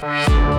Bye.